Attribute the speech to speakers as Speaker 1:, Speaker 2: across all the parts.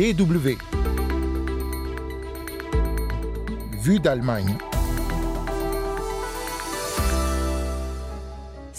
Speaker 1: DW. Vue d'Allemagne.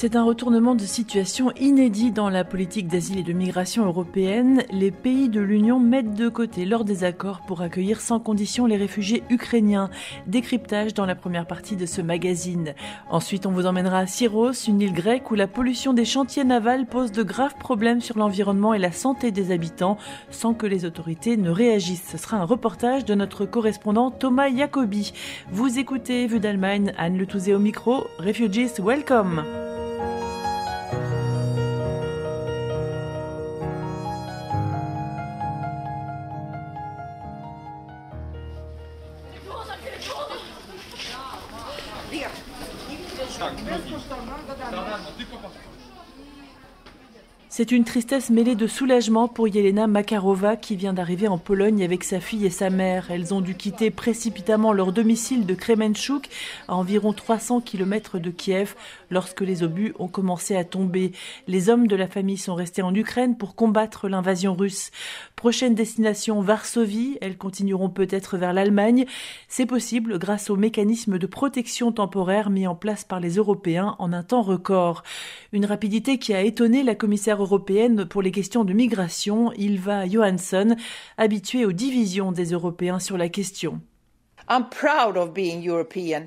Speaker 2: C'est un retournement de situation inédit dans la politique d'asile et de migration européenne. Les pays de l'Union mettent de côté leurs désaccords pour accueillir sans condition les réfugiés ukrainiens. Décryptage dans la première partie de ce magazine. Ensuite, on vous emmènera à Syros, une île grecque où la pollution des chantiers navals pose de graves problèmes sur l'environnement et la santé des habitants sans que les autorités ne réagissent. Ce sera un reportage de notre correspondant Thomas Jacobi. Vous écoutez Vue d'Allemagne, Anne Le Touzé au micro. Refugees, welcome! C'est une tristesse mêlée de soulagement pour Yelena Makarova qui vient d'arriver en Pologne avec sa fille et sa mère. Elles ont dû quitter précipitamment leur domicile de Kremenchuk à environ 300 km de Kiev lorsque les obus ont commencé à tomber. Les hommes de la famille sont restés en Ukraine pour combattre l'invasion russe. Prochaine destination Varsovie, elles continueront peut-être vers l'Allemagne. C'est possible grâce au mécanisme de protection temporaire mis en place par les Européens en un temps record. Une rapidité qui a étonné la commissaire européenne pour les questions de migration, Ilva Johansson, habituée aux divisions des Européens sur la question.
Speaker 3: I'm proud of being European.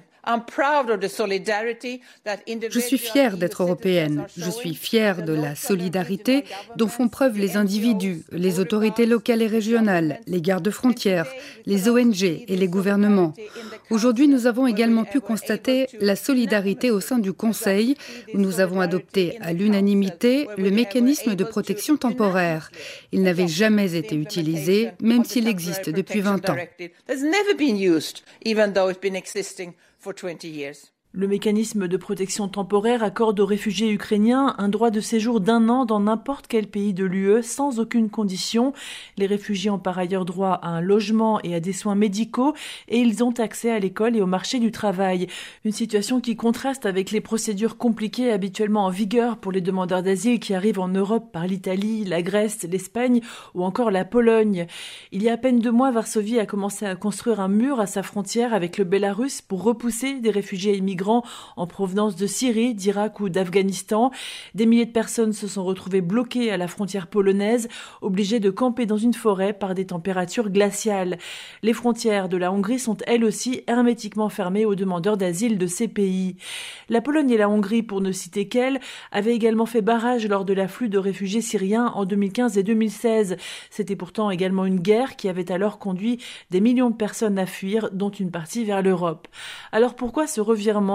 Speaker 4: Je suis fière d'être européenne. Je suis fière de la solidarité dont font preuve les individus, les autorités locales et régionales, les gardes frontières, les ONG et les gouvernements. Aujourd'hui, nous avons également pu constater la solidarité au sein du Conseil, où nous avons adopté à l'unanimité le mécanisme de protection temporaire. Il n'avait jamais été utilisé, même s'il existe depuis 20 ans. for 20 years.
Speaker 2: Le mécanisme de protection temporaire accorde aux réfugiés ukrainiens un droit de séjour d'un an dans n'importe quel pays de l'UE sans aucune condition. Les réfugiés ont par ailleurs droit à un logement et à des soins médicaux et ils ont accès à l'école et au marché du travail. Une situation qui contraste avec les procédures compliquées habituellement en vigueur pour les demandeurs d'asile qui arrivent en Europe par l'Italie, la Grèce, l'Espagne ou encore la Pologne. Il y a à peine deux mois, Varsovie a commencé à construire un mur à sa frontière avec le Bélarus pour repousser des réfugiés immigrants en provenance de Syrie, d'Irak ou d'Afghanistan. Des milliers de personnes se sont retrouvées bloquées à la frontière polonaise, obligées de camper dans une forêt par des températures glaciales. Les frontières de la Hongrie sont elles aussi hermétiquement fermées aux demandeurs d'asile de ces pays. La Pologne et la Hongrie, pour ne citer qu'elles, avaient également fait barrage lors de l'afflux de réfugiés syriens en 2015 et 2016. C'était pourtant également une guerre qui avait alors conduit des millions de personnes à fuir, dont une partie vers l'Europe. Alors pourquoi ce revirement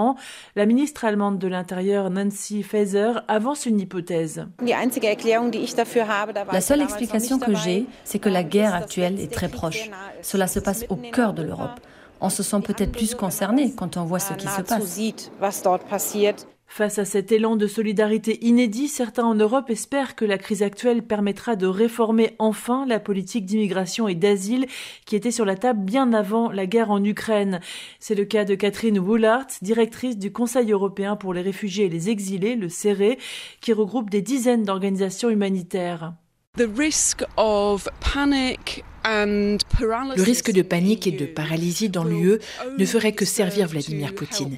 Speaker 2: la ministre allemande de l'Intérieur Nancy Faeser avance une hypothèse.
Speaker 5: La seule explication que j'ai, c'est que la guerre actuelle est très proche. Cela se passe au cœur de l'Europe. On se sent peut-être plus concerné quand on voit ce qui se passe.
Speaker 2: Face à cet élan de solidarité inédit, certains en Europe espèrent que la crise actuelle permettra de réformer enfin la politique d'immigration et d'asile qui était sur la table bien avant la guerre en Ukraine. C'est le cas de Catherine Woolart, directrice du Conseil européen pour les réfugiés et les exilés, le CERE, qui regroupe des dizaines d'organisations humanitaires.
Speaker 6: Le risque de panique et de paralysie dans l'UE ne ferait que servir Vladimir Poutine.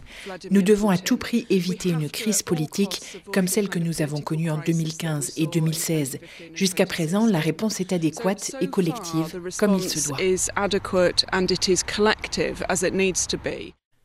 Speaker 6: Nous devons à tout prix éviter une crise politique comme celle que nous avons connue en 2015 et 2016. Jusqu'à présent, la réponse est adéquate et collective, comme il se doit.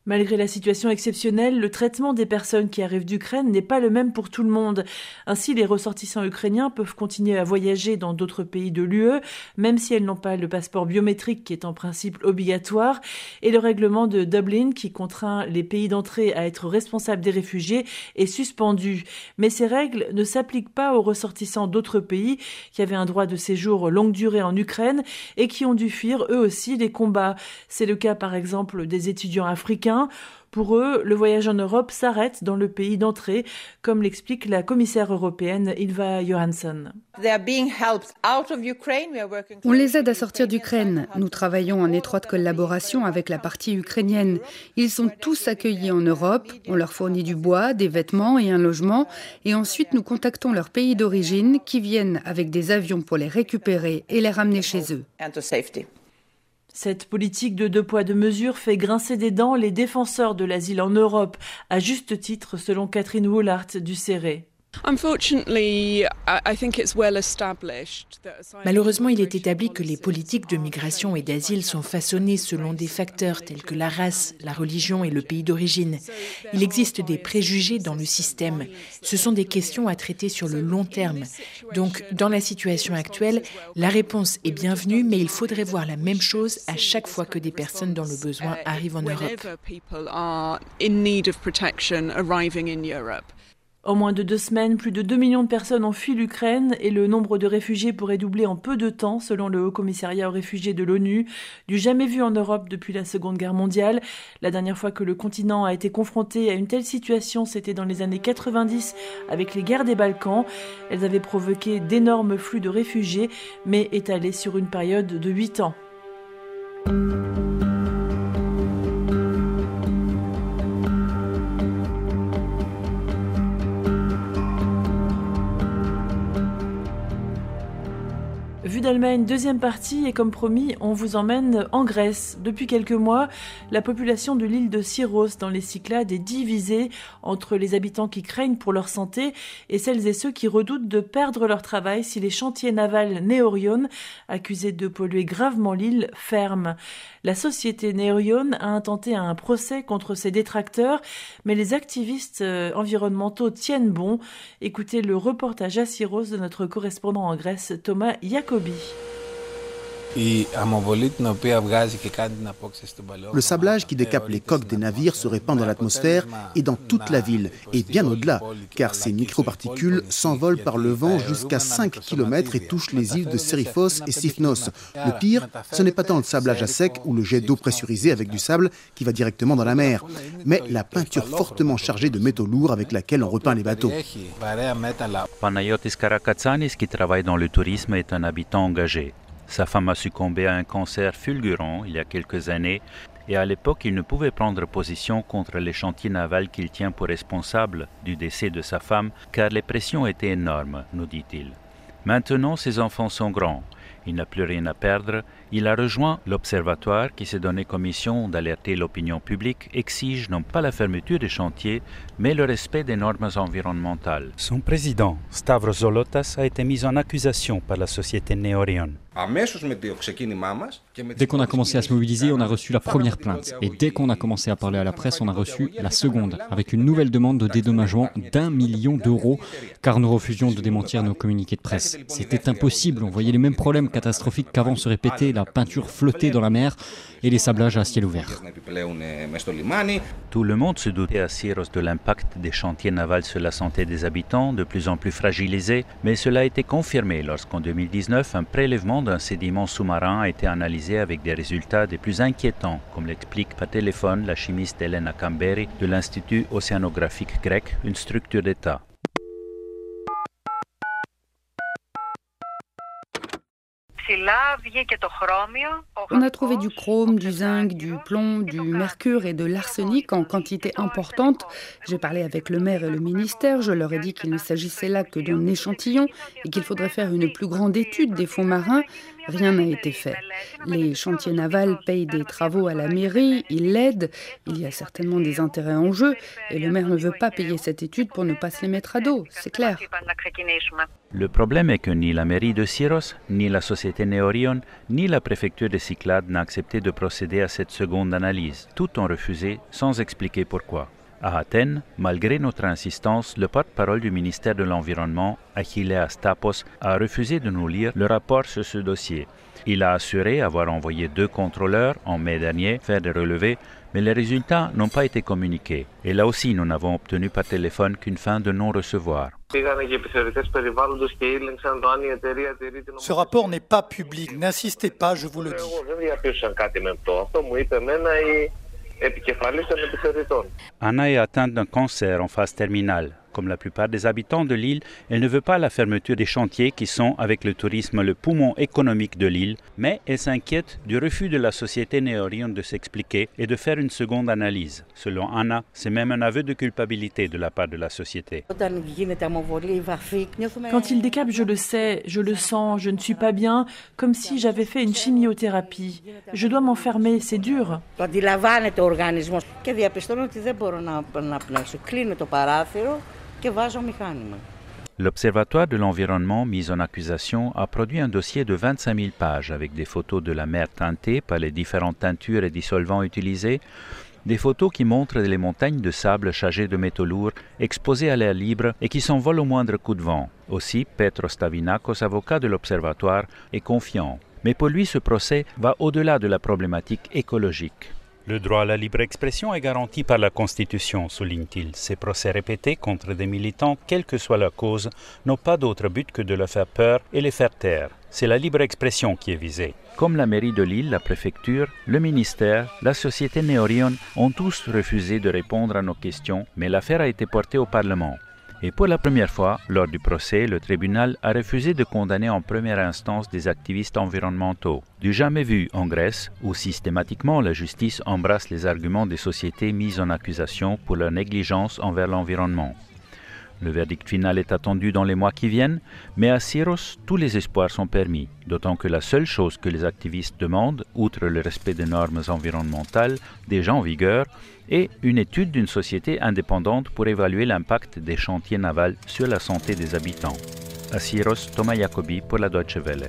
Speaker 2: Malgré la situation exceptionnelle, le traitement des personnes qui arrivent d'Ukraine n'est pas le même pour tout le monde. Ainsi, les ressortissants ukrainiens peuvent continuer à voyager dans d'autres pays de l'UE, même si elles n'ont pas le passeport biométrique qui est en principe obligatoire, et le règlement de Dublin qui contraint les pays d'entrée à être responsables des réfugiés est suspendu. Mais ces règles ne s'appliquent pas aux ressortissants d'autres pays qui avaient un droit de séjour longue durée en Ukraine et qui ont dû fuir eux aussi les combats. C'est le cas par exemple des étudiants africains Pour eux, le voyage en Europe s'arrête dans le pays d'entrée, comme l'explique la commissaire européenne Ilva Johansson.
Speaker 4: On les aide à sortir d'Ukraine. Nous travaillons en étroite collaboration avec la partie ukrainienne. Ils sont tous accueillis en Europe. On leur fournit du bois, des vêtements et un logement. Et ensuite, nous contactons leur pays d'origine qui viennent avec des avions pour les récupérer et les ramener chez eux.
Speaker 2: Cette politique de deux poids deux mesures fait grincer des dents les défenseurs de l'asile en Europe, à juste titre selon Catherine Woolart du CERE.
Speaker 6: Malheureusement, il est établi que les politiques de migration et d'asile sont façonnées selon des facteurs tels que la race, la religion et le pays d'origine. Il existe des préjugés dans le système. Ce sont des questions à traiter sur le long terme. Donc, dans la situation actuelle, la réponse est bienvenue, mais il faudrait voir la même chose à chaque fois que des personnes dans le besoin arrivent en Europe.
Speaker 2: En moins de deux semaines, plus de 2 millions de personnes ont fui l'Ukraine et le nombre de réfugiés pourrait doubler en peu de temps, selon le Haut Commissariat aux réfugiés de l'ONU, du jamais vu en Europe depuis la Seconde Guerre mondiale. La dernière fois que le continent a été confronté à une telle situation, c'était dans les années 90 avec les guerres des Balkans. Elles avaient provoqué d'énormes flux de réfugiés, mais étalés sur une période de 8 ans. Vue d'Allemagne, deuxième partie, et comme promis, on vous emmène en Grèce. Depuis quelques mois, la population de l'île de Syros dans les Cyclades est divisée entre les habitants qui craignent pour leur santé et celles et ceux qui redoutent de perdre leur travail si les chantiers navals Neorion, accusés de polluer gravement l'île, ferment. La société Neorion a intenté un procès contre ses détracteurs, mais les activistes euh, environnementaux tiennent bon. Écoutez le reportage à Syros de notre correspondant en Grèce, Thomas Jacobi.
Speaker 7: Le sablage qui décape les coques des navires se répand dans l'atmosphère et dans toute la ville, et bien au-delà, car ces microparticules s'envolent par le vent jusqu'à 5 km et touchent les îles de Seriphos et Sifnos. Le pire, ce n'est pas tant le sablage à sec ou le jet d'eau pressurisé avec du sable qui va directement dans la mer, mais la peinture fortement chargée de métaux lourds avec laquelle on repeint les bateaux.
Speaker 8: Panayotis Karakatsanis, qui travaille dans le tourisme, est un habitant engagé. Sa femme a succombé à un cancer fulgurant il y a quelques années et à l'époque il ne pouvait prendre position contre les chantiers navals qu'il tient pour responsables du décès de sa femme car les pressions étaient énormes, nous dit-il. Maintenant ses enfants sont grands, il n'a plus rien à perdre, il a rejoint l'Observatoire qui s'est donné comme mission d'alerter l'opinion publique, exige non pas la fermeture des chantiers, mais le respect des normes environnementales. Son président, Stavros Zolotas, a été mis en accusation par la société Neorion.
Speaker 9: Dès qu'on a commencé à se mobiliser, on a reçu la première plainte. Et dès qu'on a commencé à parler à la presse, on a reçu la seconde, avec une nouvelle demande de dédommagement d'un million d'euros, car nous refusions de démentir nos communiqués de presse. C'était impossible, on voyait les mêmes problèmes catastrophiques qu'avant se répéter, la peinture flottée dans la mer et les sablages à ciel ouvert.
Speaker 8: Tout le monde se doutait à Syros de l'impact des chantiers navals sur la santé des habitants, de plus en plus fragilisés, mais cela a été confirmé lorsqu'en 2019, un prélèvement d'un sédiment sous-marin a été analysé avec des résultats des plus inquiétants, comme l'explique par téléphone la chimiste Elena Camberi de l'Institut océanographique grec, une structure d'État.
Speaker 4: On a trouvé du chrome, du zinc, du plomb, du mercure et de l'arsenic en quantité importante. J'ai parlé avec le maire et le ministère. Je leur ai dit qu'il ne s'agissait là que d'un échantillon et qu'il faudrait faire une plus grande étude des fonds marins. Rien n'a été fait. Les chantiers navals payent des travaux à la mairie, ils l'aident, il y a certainement des intérêts en jeu, et le maire ne veut pas payer cette étude pour ne pas se les mettre à dos, c'est clair.
Speaker 8: Le problème est que ni la mairie de Syros, ni la société Neorion, ni la préfecture de Cyclades n'a accepté de procéder à cette seconde analyse. Tout ont refusé sans expliquer pourquoi. À Athènes, malgré notre insistance, le porte-parole du ministère de l'Environnement, Achille Stapos, a refusé de nous lire le rapport sur ce dossier. Il a assuré avoir envoyé deux contrôleurs en mai dernier faire des relevés, mais les résultats n'ont pas été communiqués. Et là aussi, nous n'avons obtenu par téléphone qu'une fin de non-recevoir.
Speaker 10: Ce rapport n'est pas public, n'insistez pas, je vous le dis.
Speaker 8: Anna est atteinte d'un cancer en phase terminale. Comme la plupart des habitants de l'île, elle ne veut pas la fermeture des chantiers qui sont, avec le tourisme, le poumon économique de l'île, mais elle s'inquiète du refus de la société néorienne de s'expliquer et de faire une seconde analyse. Selon Anna, c'est même un aveu de culpabilité de la part de la société.
Speaker 2: Quand il décape, je le sais, je le sens, je ne suis pas bien, comme si j'avais fait une chimiothérapie. Je dois m'enfermer, c'est dur.
Speaker 8: L'Observatoire de l'environnement mis en accusation a produit un dossier de 25 000 pages avec des photos de la mer teintée par les différentes teintures et dissolvants utilisés, des photos qui montrent les montagnes de sable chargées de métaux lourds exposées à l'air libre et qui s'envolent au moindre coup de vent. Aussi, Petro Stavinakos, avocat de l'Observatoire, est confiant. Mais pour lui, ce procès va au-delà de la problématique écologique. Le droit à la libre expression est garanti par la Constitution, souligne-t-il. Ces procès répétés contre des militants, quelle que soit leur cause, n'ont pas d'autre but que de leur faire peur et les faire taire. C'est la libre expression qui est visée. Comme la mairie de Lille, la préfecture, le ministère, la société Néorion ont tous refusé de répondre à nos questions, mais l'affaire a été portée au Parlement. Et pour la première fois, lors du procès, le tribunal a refusé de condamner en première instance des activistes environnementaux. Du jamais vu en Grèce, où systématiquement la justice embrasse les arguments des sociétés mises en accusation pour leur négligence envers l'environnement. Le verdict final est attendu dans les mois qui viennent, mais à Syros, tous les espoirs sont permis, d'autant que la seule chose que les activistes demandent, outre le respect des normes environnementales déjà en vigueur, est une étude d'une société indépendante pour évaluer l'impact des chantiers navals sur la santé des habitants. À Syros, Thomas Jacobi pour la Deutsche Welle.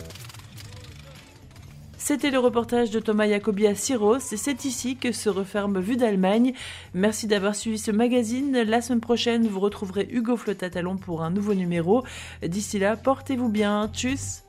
Speaker 2: C'était le reportage de Thomas Jacobi à Syros et c'est ici que se referme Vue d'Allemagne. Merci d'avoir suivi ce magazine. La semaine prochaine, vous retrouverez Hugo Flotatalon pour un nouveau numéro. D'ici là, portez-vous bien. Tchuss